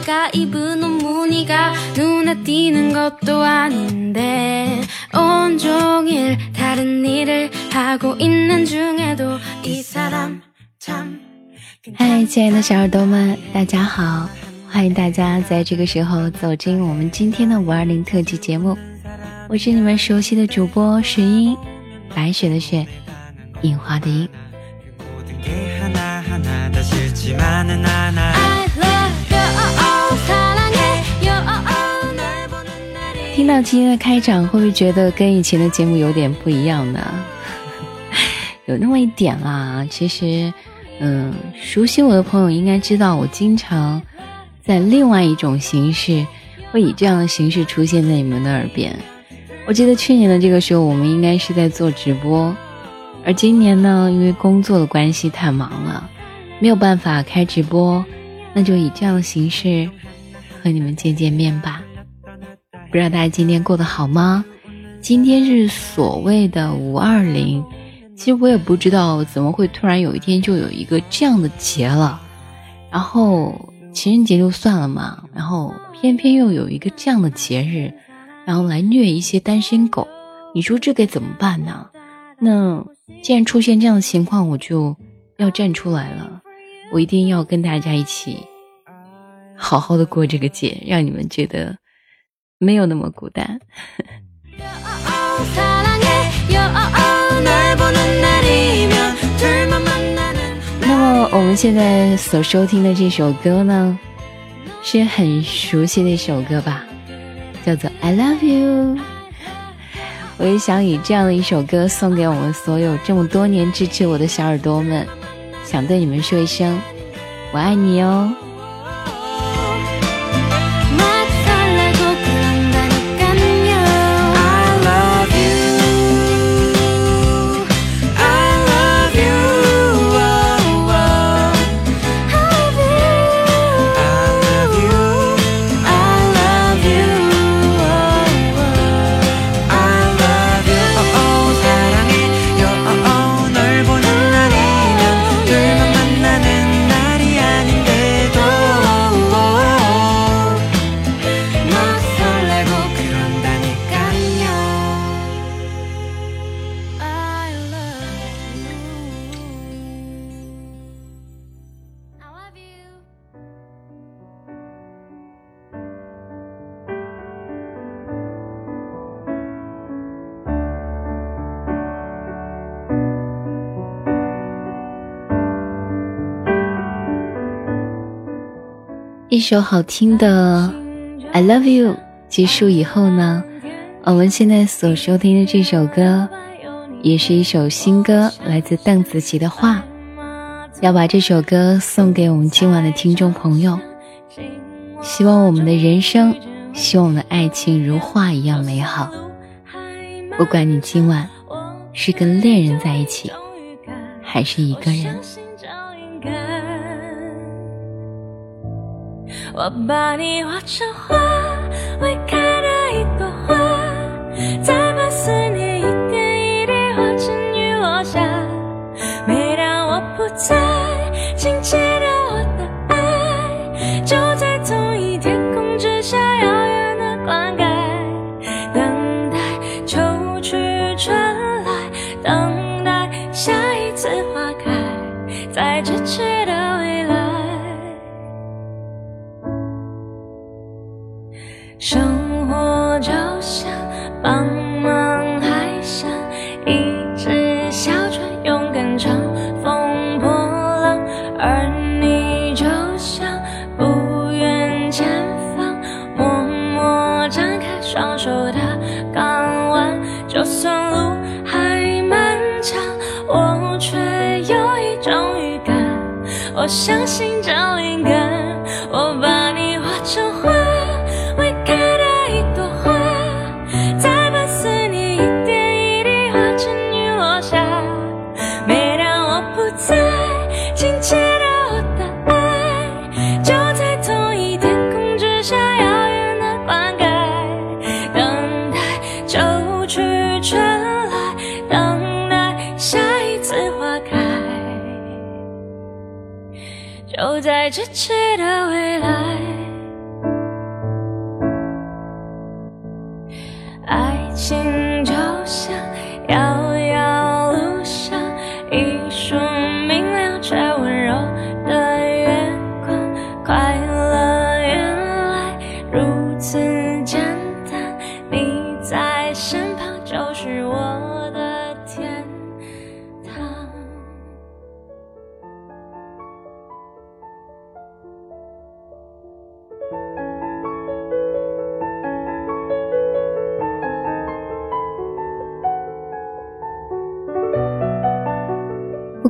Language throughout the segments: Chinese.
저절로 내게 눈이 가 네가 입은 옷 무늬가 눈에 띄는 것도 아닌데 온종일 다른 일을 하고 있는 중에도 이 사람 참 嗨，亲爱的小耳朵们，大家好！欢迎大家在这个时候走进我们今天的五二零特辑节目，我是你们熟悉的主播石英，白雪的雪，樱花的樱。 听到今天的开场，会不会觉得跟以前的节目有点不一样呢？有那么一点啦，其实。嗯，熟悉我的朋友应该知道，我经常在另外一种形式，会以这样的形式出现在你们的耳边。我记得去年的这个时候，我们应该是在做直播，而今年呢，因为工作的关系太忙了，没有办法开直播，那就以这样的形式和你们见见面吧。不知道大家今天过得好吗？今天是所谓的五二零。其实我也不知道怎么会突然有一天就有一个这样的节了，然后情人节就算了嘛，然后偏偏又有一个这样的节日，然后来虐一些单身狗，你说这该怎么办呢？那既然出现这样的情况，我就要站出来了，我一定要跟大家一起好好的过这个节，让你们觉得没有那么孤单。那么我们现在所收听的这首歌呢，是很熟悉的一首歌吧，叫做《I Love You》。我也想以这样的一首歌送给我们所有这么多年支持我的小耳朵们，想对你们说一声，我爱你哦。一首好听的《I Love You》结束以后呢，我们现在所收听的这首歌，也是一首新歌，来自邓紫棋的《画》，要把这首歌送给我们今晚的听众朋友。希望我们的人生，希望我们的爱情如画一样美好。不管你今晚是跟恋人在一起，还是一个人。我把你画成花，未开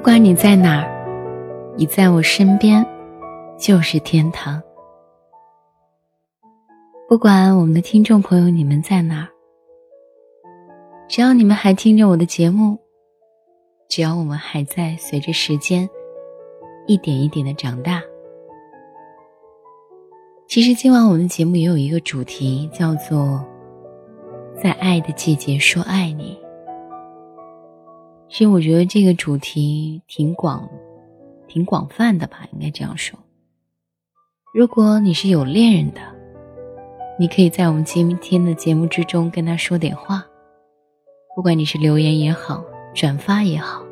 不管你在哪儿，你在我身边，就是天堂。不管我们的听众朋友你们在哪儿，只要你们还听着我的节目，只要我们还在随着时间一点一点的长大。其实今晚我们的节目也有一个主题，叫做“在爱的季节说爱你”。其实我觉得这个主题挺广、挺广泛的吧，应该这样说。如果你是有恋人的，你可以在我们今天的节目之中跟他说点话，不管你是留言也好、转发也好，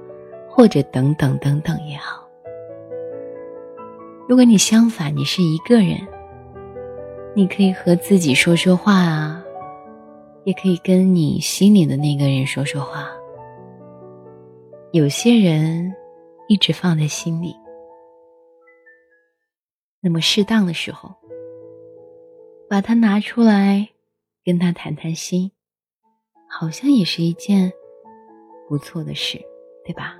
或者等等等等也好。如果你相反，你是一个人，你可以和自己说说话啊，也可以跟你心里的那个人说说话。有些人一直放在心里，那么适当的时候，把它拿出来，跟他谈谈心，好像也是一件不错的事，对吧？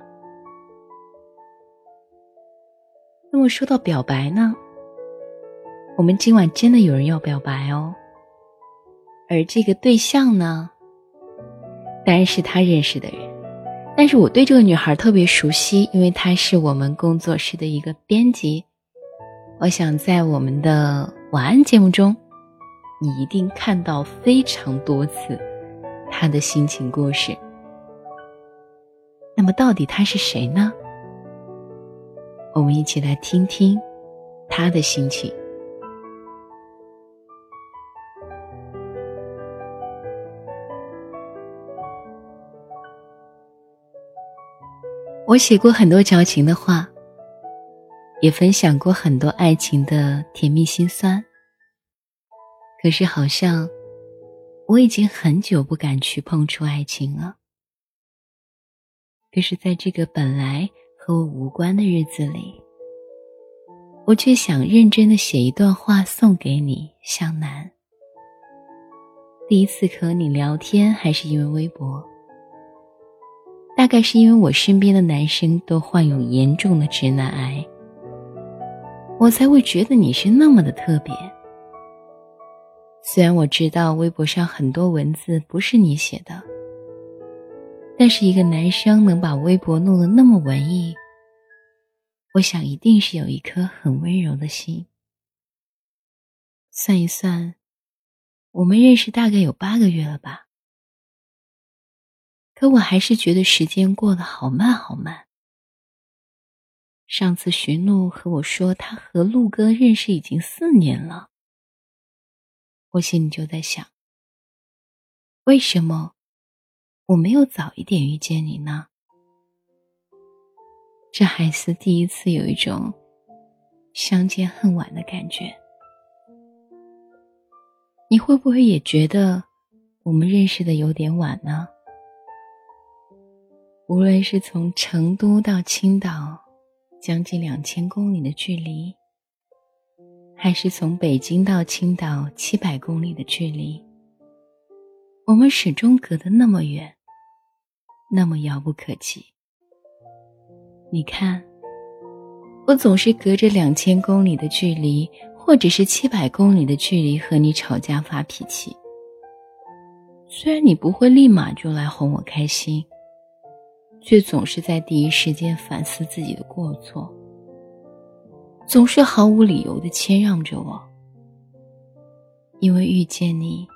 那么说到表白呢，我们今晚真的有人要表白哦，而这个对象呢，当然是他认识的人。但是我对这个女孩特别熟悉，因为她是我们工作室的一个编辑。我想在我们的晚安节目中，你一定看到非常多次她的心情故事。那么到底她是谁呢？我们一起来听听她的心情。我写过很多矫情的话，也分享过很多爱情的甜蜜心酸。可是好像我已经很久不敢去碰触爱情了。可是在这个本来和我无关的日子里，我却想认真的写一段话送给你，向南。第一次和你聊天还是因为微博。大概是因为我身边的男生都患有严重的直男癌，我才会觉得你是那么的特别。虽然我知道微博上很多文字不是你写的，但是一个男生能把微博弄得那么文艺，我想一定是有一颗很温柔的心。算一算，我们认识大概有八个月了吧。可我还是觉得时间过得好慢好慢。上次寻路和我说他和陆哥认识已经四年了，我心里就在想：为什么我没有早一点遇见你呢？这还是第一次有一种相见恨晚的感觉。你会不会也觉得我们认识的有点晚呢？无论是从成都到青岛，将近两千公里的距离，还是从北京到青岛七百公里的距离，我们始终隔得那么远，那么遥不可及。你看，我总是隔着两千公里的距离，或者是七百公里的距离和你吵架发脾气。虽然你不会立马就来哄我开心。却总是在第一时间反思自己的过错，总是毫无理由的谦让着我。因为遇见你，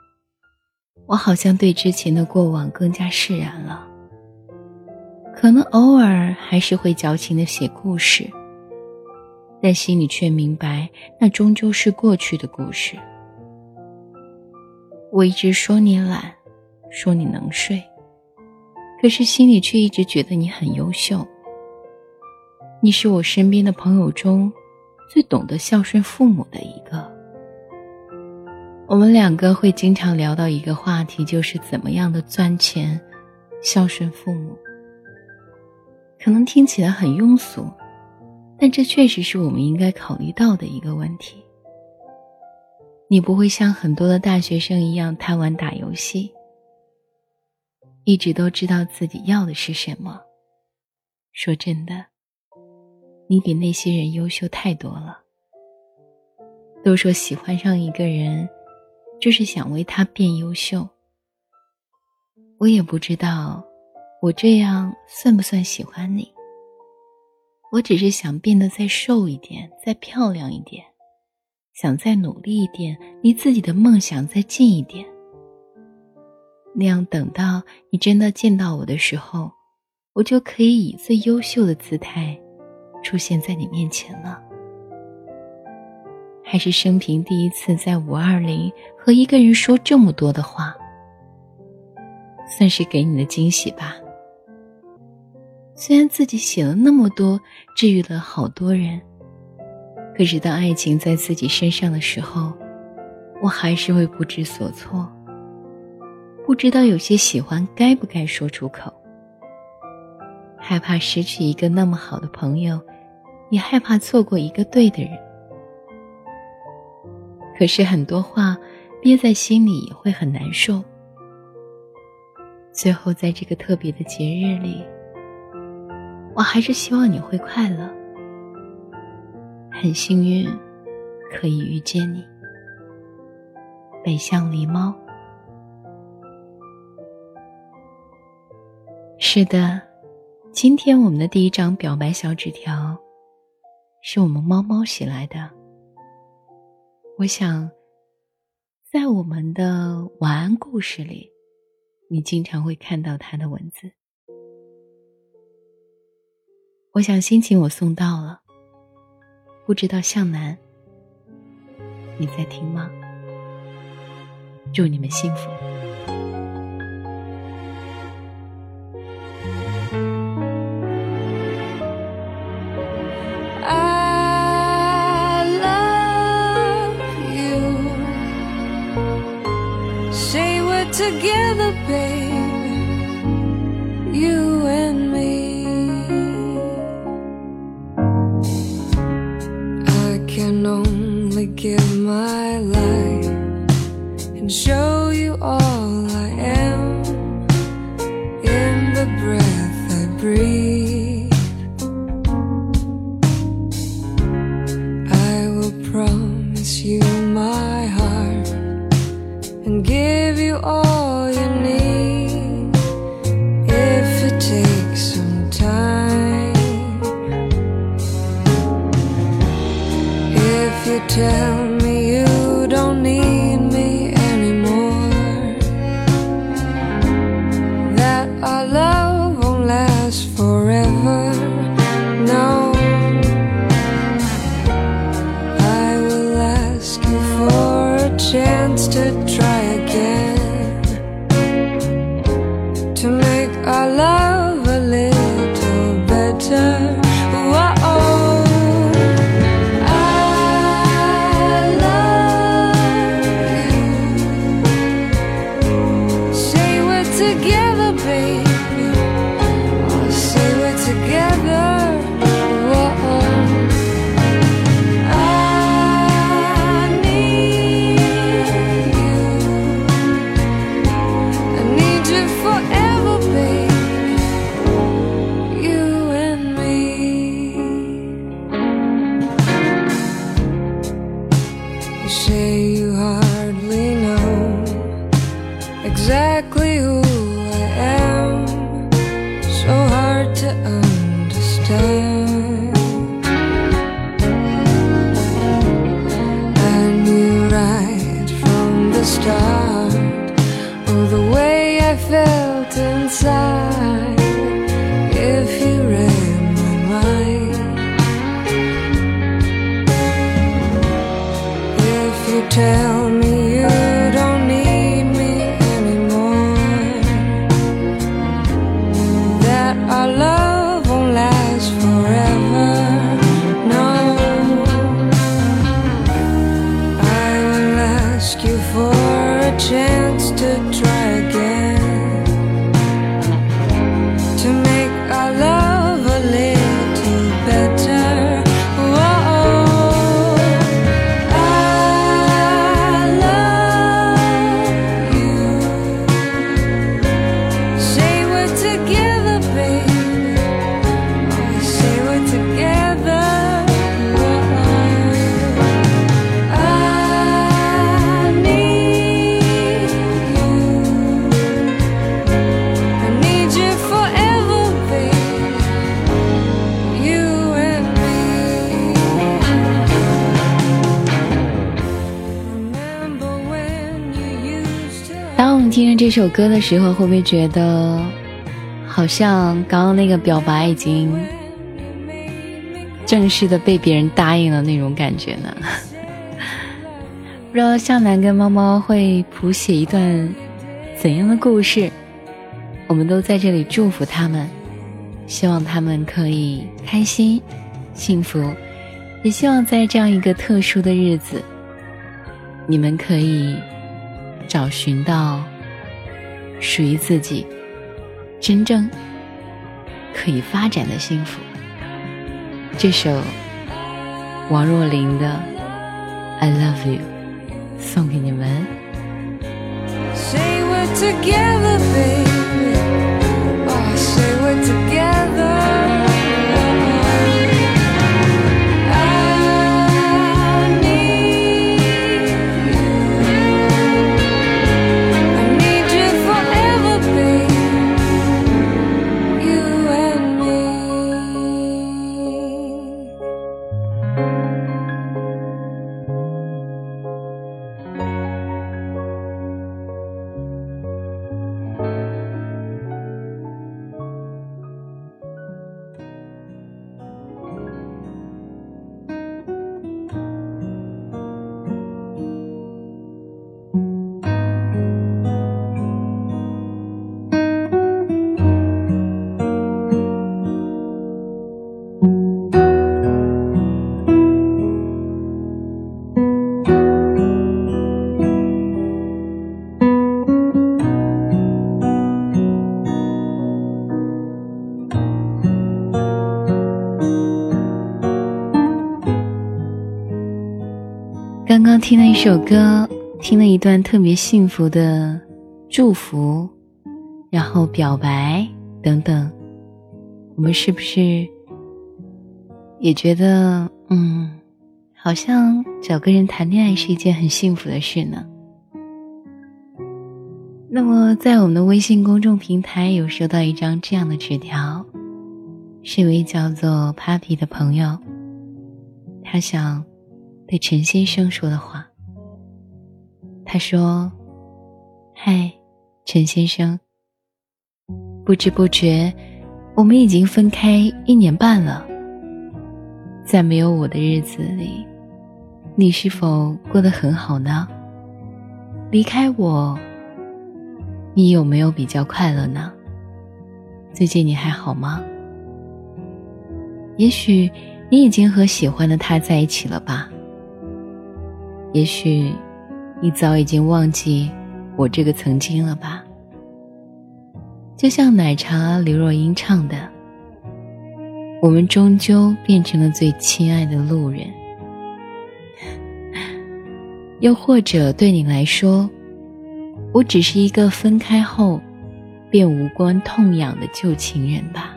我好像对之前的过往更加释然了。可能偶尔还是会矫情的写故事，但心里却明白，那终究是过去的故事。我一直说你懒，说你能睡，可是心里却一直觉得你很优秀。你是我身边的朋友中最懂得孝顺父母的一个。我们两个会经常聊到一个话题，就是怎么样的赚钱，孝顺父母。可能听起来很庸俗，但这确实是我们应该考虑到的一个问题。你不会像很多的大学生一样贪玩打游戏，一直都知道自己要的是什么。说真的。你比那些人优秀太多了。都说喜欢上一个人，就是想为他变优秀。我也不知道，我这样算不算喜欢你？我只是想变得再瘦一点，再漂亮一点，想再努力一点，离自己的梦想再近一点。那样等到你真的见到我的时候，我就可以以最优秀的姿态。出现在你面前了，还是生平第一次在五二零和一个人说这么多的话，算是给你的惊喜吧。虽然自己写了那么多，治愈了好多人，可是当爱情在自己身上的时候，我还是会不知所措，不知道有些喜欢该不该说出口，害怕失去一个那么好的朋友。也害怕错过一个对的人，可是很多话憋在心里也会很难受。最后，在这个特别的节日里，我还是希望你会快乐。很幸运可以遇见你，北向狸猫。是的，今天我们的第一张表白小纸条。是我们猫猫写来的。我想，在我们的晚安故事里，你经常会看到它的文字。我想，心情我送到了。不知道向南，你在听吗？祝你们幸福。Together, babe, you and me. I love chance to 这首歌的时候，会不会觉得好像刚刚那个表白已经正式的被别人答应了那种感觉呢？不知道向南跟猫猫会谱写一段怎样的故事？我们都在这里祝福他们，希望他们可以开心、幸福，也希望在这样一个特殊的日子，你们可以找寻到属于自己真正可以发展的幸福。这首王若琳的《I Love You》送给你们。Say we're together, baby. 首歌，听了一段特别幸福的祝福，然后表白等等，我们是不是也觉得，嗯，好像找个人谈恋爱是一件很幸福的事呢？那么，在我们的微信公众平台有收到一张这样的纸条，是一位叫做 Papi 的朋友，他想。对陈先生说的话。他说：“嗨，陈先生，不知不觉，我们已经分开一年半了。在没有我的日子里，你是否过得很好呢？离开我，你有没有比较快乐呢？最近你还好吗？也许你已经和喜欢的他在一起了吧？”也许，你早已经忘记我这个曾经了吧？就像奶茶刘若英唱的：“我们终究变成了最亲爱的路人。”又或者对你来说，我只是一个分开后便无关痛痒的旧情人吧？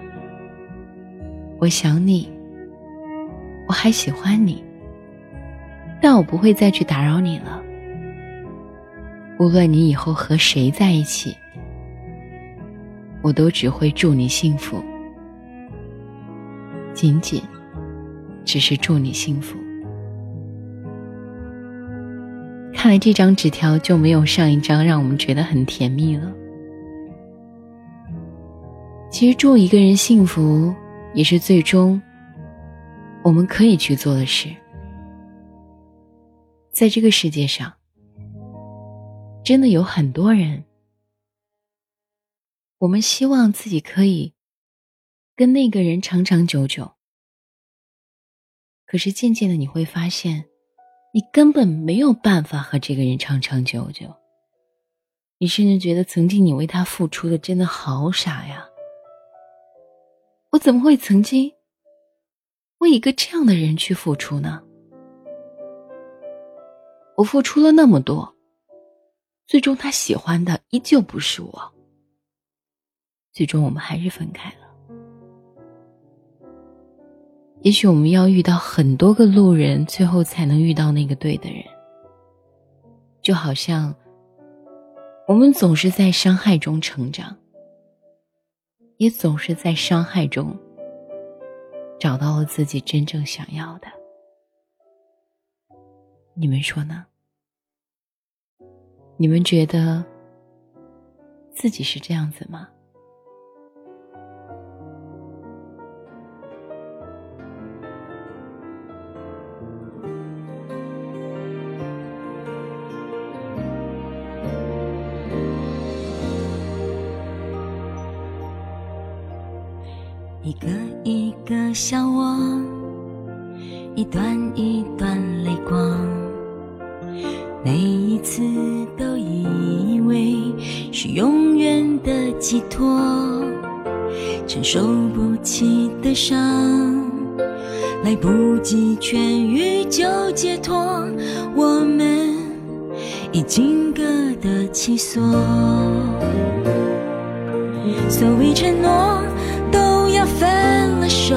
我想你，我还喜欢你。但我不会再去打扰你了。无论你以后和谁在一起，我都只会祝你幸福，仅仅只是祝你幸福。看来这张纸条就没有上一张让我们觉得很甜蜜了。其实祝一个人幸福，也是最终我们可以去做的事。在这个世界上，真的有很多人，我们希望自己可以跟那个人长长久久。可是渐渐的你会发现，你根本没有办法和这个人长长久久。你甚至觉得曾经你为他付出的真的好傻呀！我怎么会曾经为一个这样的人去付出呢？我付出了那么多，最终他喜欢的依旧不是我。最终我们还是分开了。也许我们要遇到很多个路人，最后才能遇到那个对的人。就好像我们总是在伤害中成长，也总是在伤害中找到了自己真正想要的。你们说呢？你们觉得自己是这样子吗？一个一个笑我，一段一永远的寄托，承受不起的伤，来不及痊愈就解脱，我们已经各得其所，所谓承诺。都要分了手，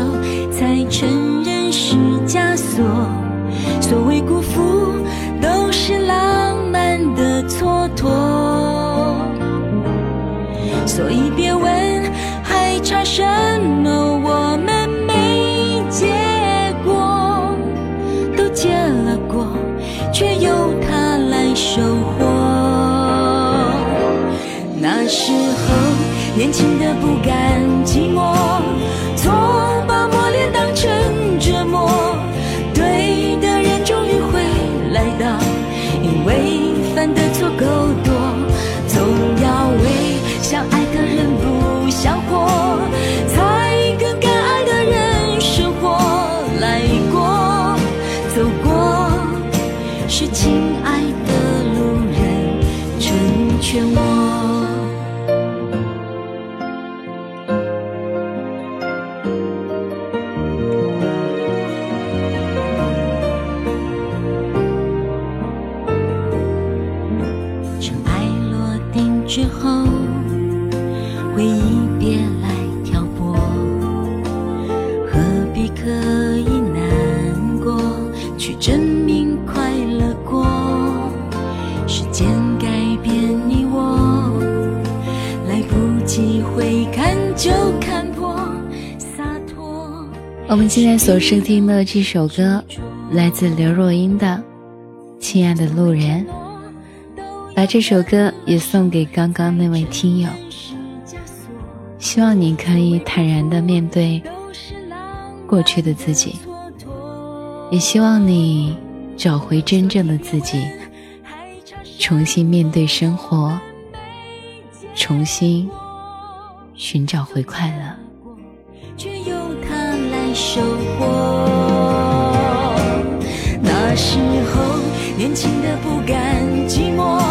才承认是枷锁。所谓辜负，都是浪所以别问还差什么，我们没结果，都结了果，却由他来收获。那时候年轻的不甘寂寞。现在所收听的这首歌，来自刘若英的《亲爱的路人》，把这首歌也送给刚刚那位听友。希望你可以坦然的面对过去的自己，也希望你找回真正的自己，重新面对生活，重新寻找回快乐。收获。那时候年轻的不甘寂寞，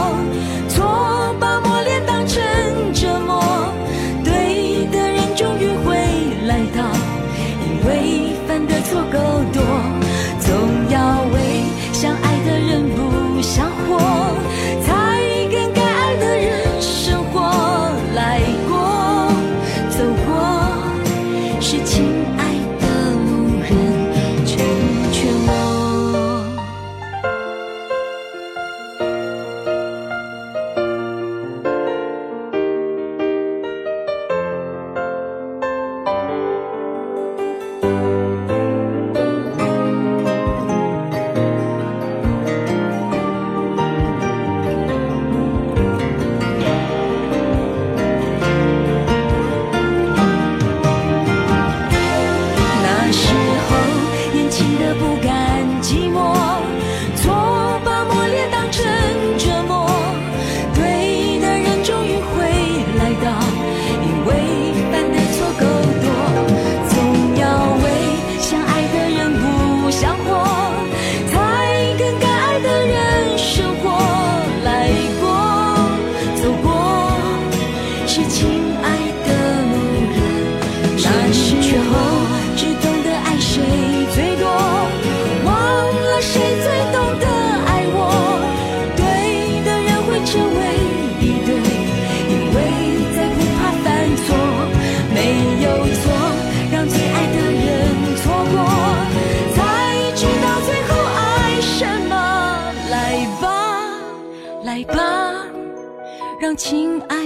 亲爱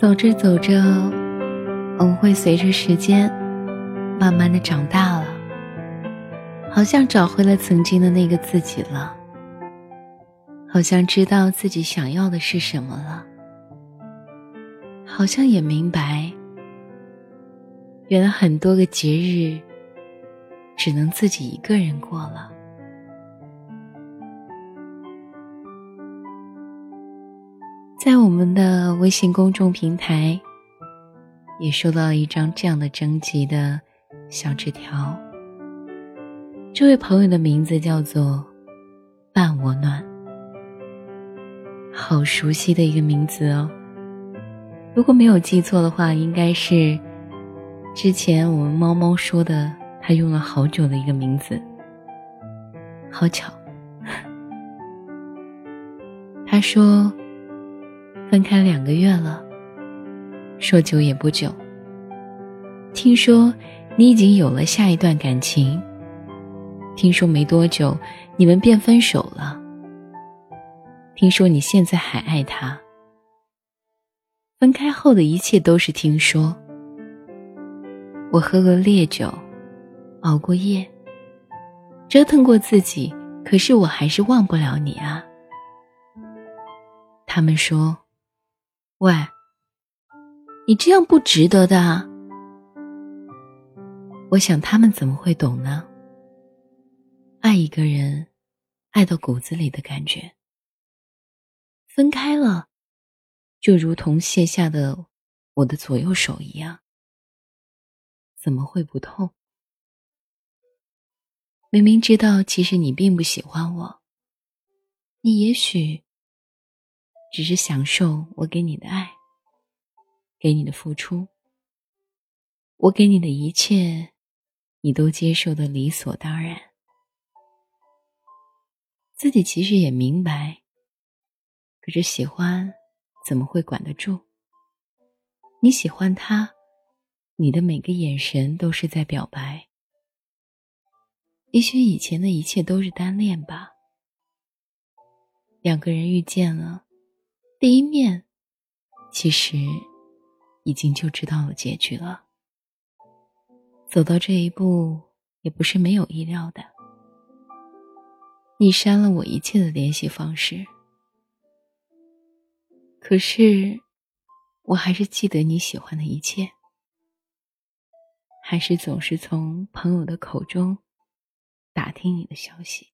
走着走着，我们会随着时间慢慢的长大了，好像找回了曾经的那个自己了，好像知道自己想要的是什么了，好像也明白，原来很多个节日只能自己一个人过了。在我们的微信公众平台，也收到了一张这样的征集的小纸条。这位朋友的名字叫做“伴我暖”，好熟悉的一个名字哦。如果没有记错的话，应该是之前我们猫猫说的，他用了好久的一个名字。好巧，他说。分开两个月了，说久也不久。听说你已经有了下一段感情。听说没多久你们便分手了。听说你现在还爱他。分开后的一切都是听说。我喝过烈酒，熬过夜，折腾过自己，可是我还是忘不了你啊。他们说。喂，你这样不值得的。我想他们怎么会懂呢？爱一个人，爱到骨子里的感觉。分开了，就如同卸下的我的左右手一样，怎么会不痛？明明知道其实你并不喜欢我，你也许。只是享受我给你的爱，给你的付出，我给你的一切，你都接受的理所当然。自己其实也明白，可是喜欢怎么会管得住？你喜欢他，你的每个眼神都是在表白。也许以前的一切都是单恋吧，两个人遇见了。第一面，其实已经就知道了结局了。走到这一步，也不是没有意料的。你删了我一切的联系方式，可是我还是记得你喜欢的一切，还是总是从朋友的口中打听你的消息。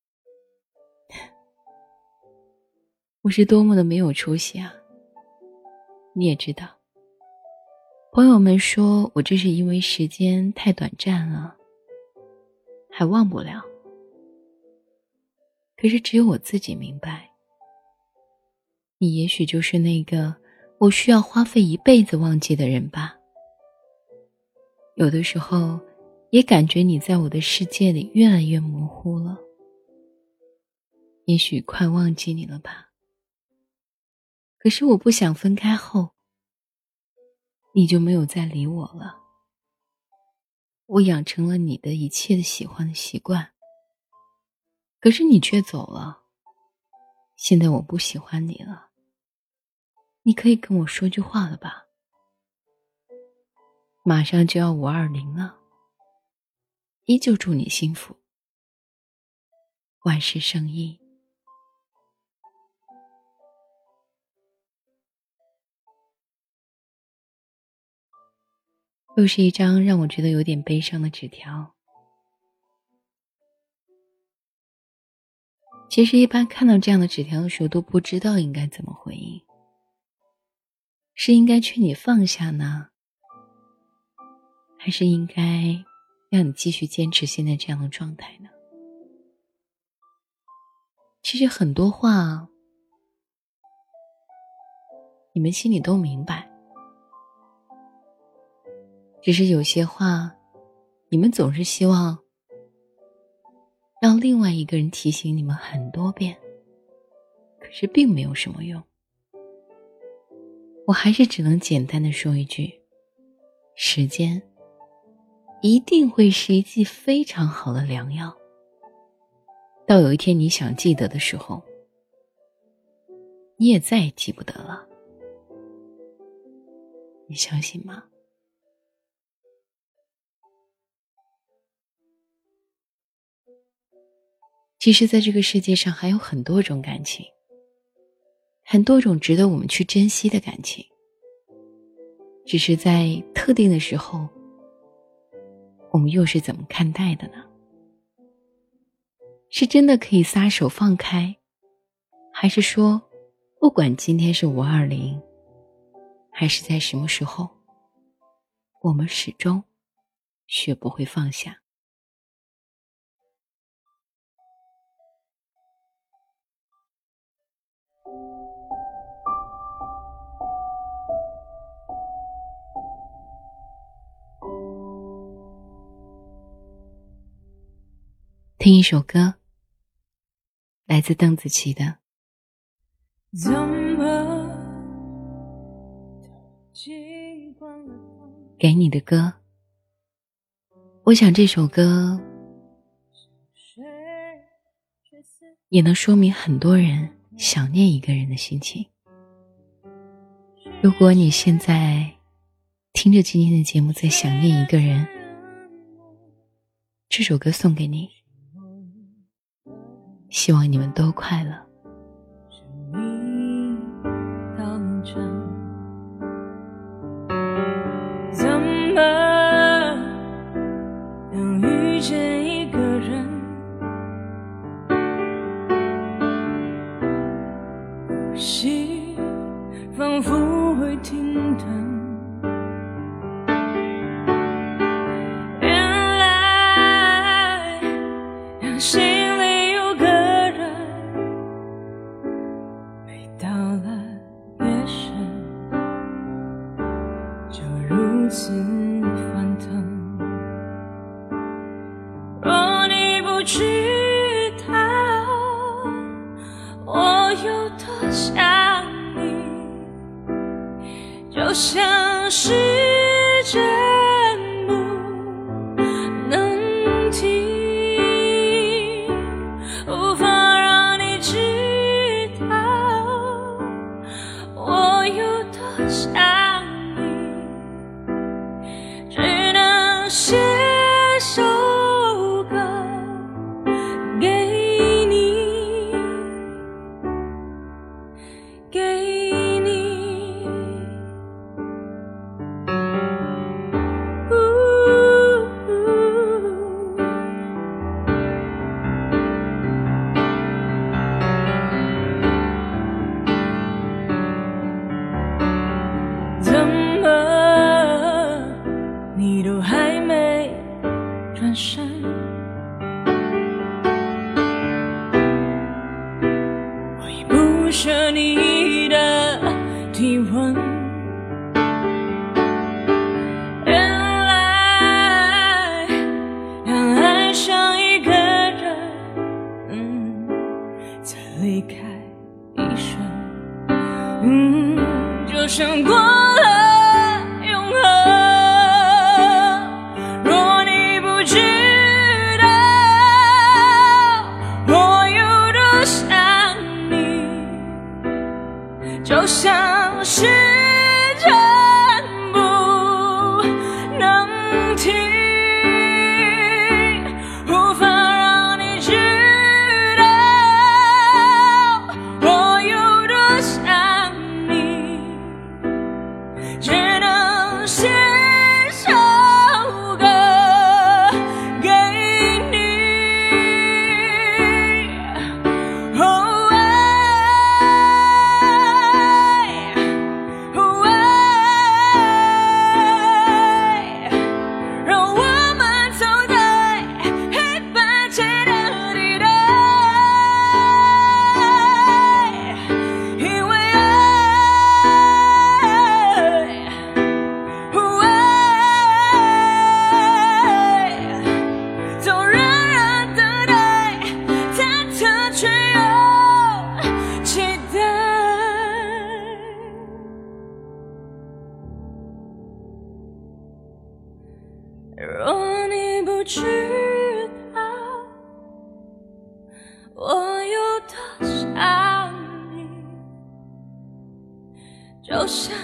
我是多么的没有出息啊！你也知道，朋友们说我这是因为时间太短暂了，还忘不了。可是只有我自己明白，你也许就是那个我需要花费一辈子忘记的人吧。有的时候，也感觉你在我的世界里越来越模糊了，也许快忘记你了吧。可是我不想分开后，你就没有再理我了。我养成了你的一切的喜欢的习惯，可是你却走了。现在我不喜欢你了，你可以跟我说句话了吧？马上就要五二零了，依旧祝你幸福，万事胜意。又是一张让我觉得有点悲伤的纸条。其实一般看到这样的纸条的时候，都不知道应该怎么回应。是应该劝你放下呢，还是应该让你继续坚持现在这样的状态呢？其实很多话，你们心里都明白，只是有些话，你们总是希望让另外一个人提醒你们很多遍，可是并没有什么用。我还是只能简单的说一句：时间一定会是一剂非常好的良药。到有一天你想记得的时候，你也再也记不得了。你相信吗？其实，在这个世界上还有很多种感情。很多种值得我们去珍惜的感情，只是在特定的时候，我们又是怎么看待的呢？是真的可以撒手放开，还是说，不管今天是五二零，还是在什么时候，我们始终学不会放下？听一首歌，来自邓紫棋的。给你的歌，我想这首歌也能说明很多人想念一个人的心情。如果你现在听着今天的节目，在想念一个人，这首歌送给你。希望你们都快乐。如此翻腾。若你不知道我有多想你，就像是。离开一瞬，嗯，就像过。若你不知道我有多想你就像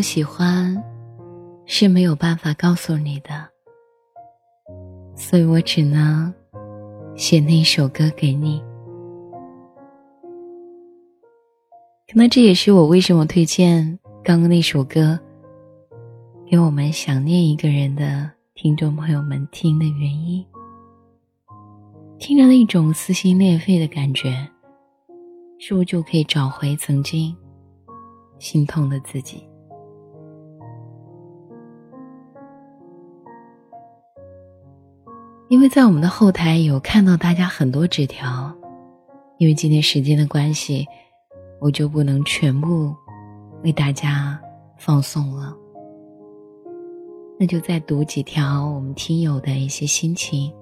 种喜欢是没有办法告诉你的，所以我只能写那首歌给你。可能这也是我为什么推荐刚刚那首歌给我们想念一个人的听众朋友们听的原因。听着那种撕心裂肺的感觉，是不是就可以找回曾经心痛的自己？因为在我们的后台有看到大家很多纸条，因为今天时间的关系，我就不能全部为大家放送了。那就再读几条我们听友的一些心情。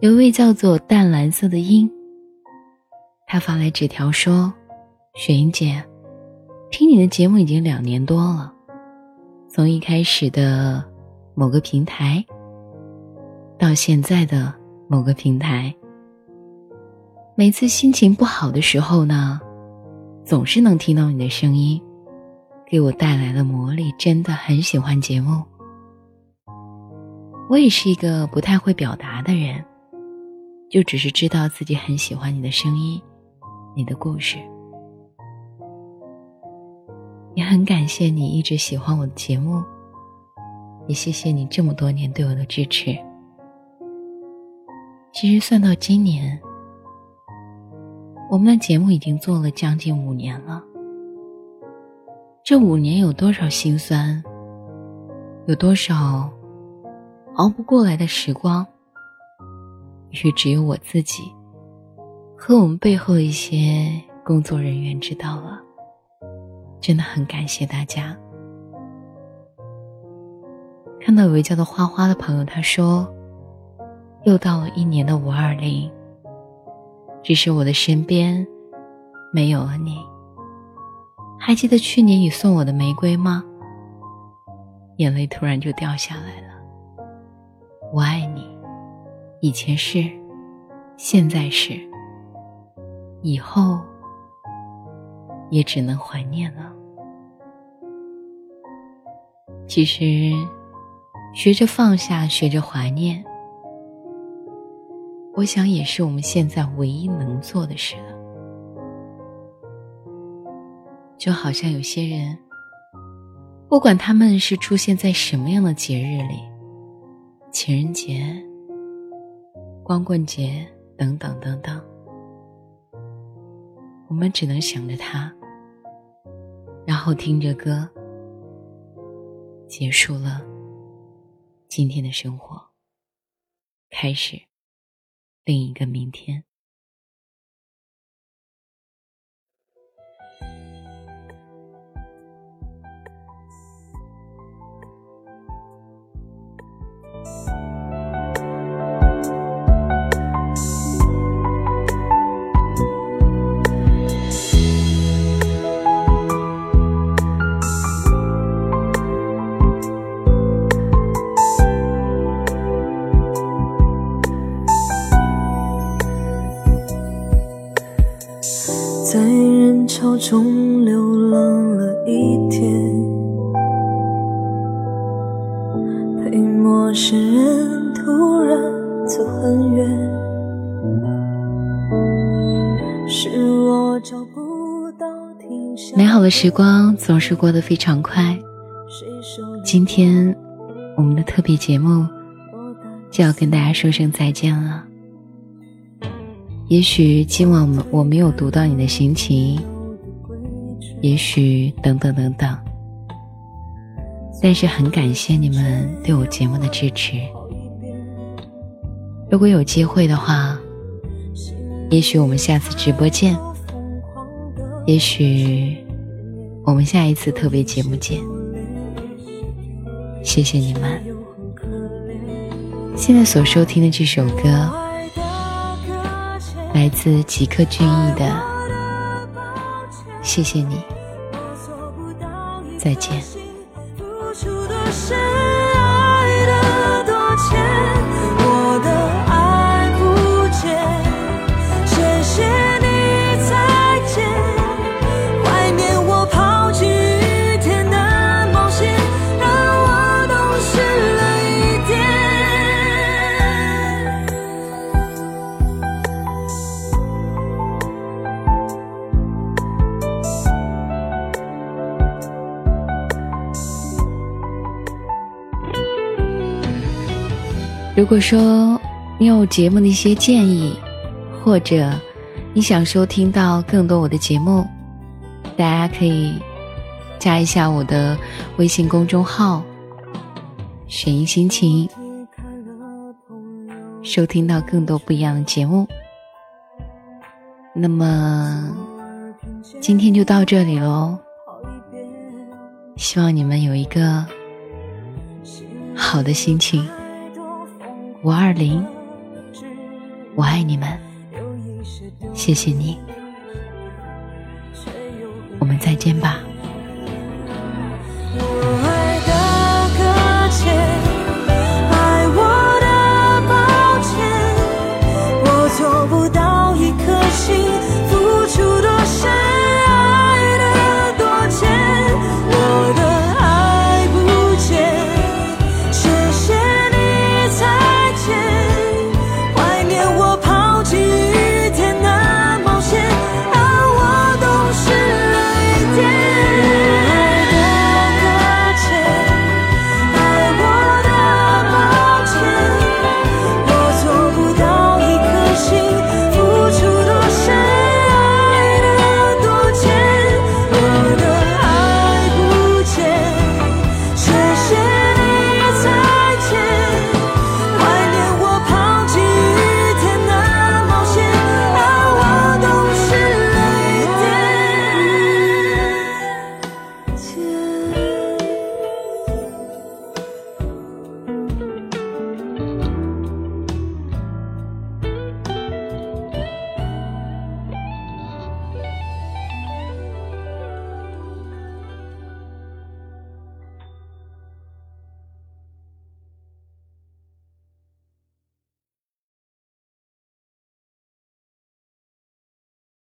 有一位叫做淡蓝色的鹰，他发来纸条说：“雪英姐，听你的节目已经两年多了，从一开始的某个平台。”到现在的某个平台，每次心情不好的时候呢，总是能听到你的声音，给我带来了魔力，真的很喜欢节目。我也是一个不太会表达的人，就只是知道自己很喜欢你的声音，你的故事，也很感谢你一直喜欢我的节目，也谢谢你这么多年对我的支持。其实算到今年，我们的节目已经做了将近五年了。这五年有多少心酸，有多少熬不过来的时光，也许只有我自己和我们背后一些工作人员知道了。真的很感谢大家。看到有位叫做花花的朋友，他说。又到了一年的五二零，只是我的身边没有了你。还记得去年你送我的玫瑰吗？眼泪突然就掉下来了。我爱你，以前是，现在是，以后也只能怀念了。其实，学着放下，学着怀念。我想也是我们现在唯一能做的事了。就好像有些人，不管他们是出现在什么样的节日里，情人节、光棍节等等等等，我们只能想着他，然后听着歌，结束了今天的生活，开始。另一个明天。时光总是过得非常快，今天我们的特别节目就要跟大家说声再见了。也许今晚我没有读到你的心情，也许等等等等，但是很感谢你们对我节目的支持。如果有机会的话，也许我们下次直播见，也许我们下一次特别节目见。谢谢你们。现在所收听的这首歌。来自吉克隽逸的，谢谢你，再见。如果说你有节目的一些建议，或者你想收听到更多我的节目，大家可以加一下我的微信公众号“雪音心情”，收听到更多不一样的节目。那么今天就到这里喽，希望你们有一个好的心情。五二零，我爱你们，谢谢你，我们再见吧。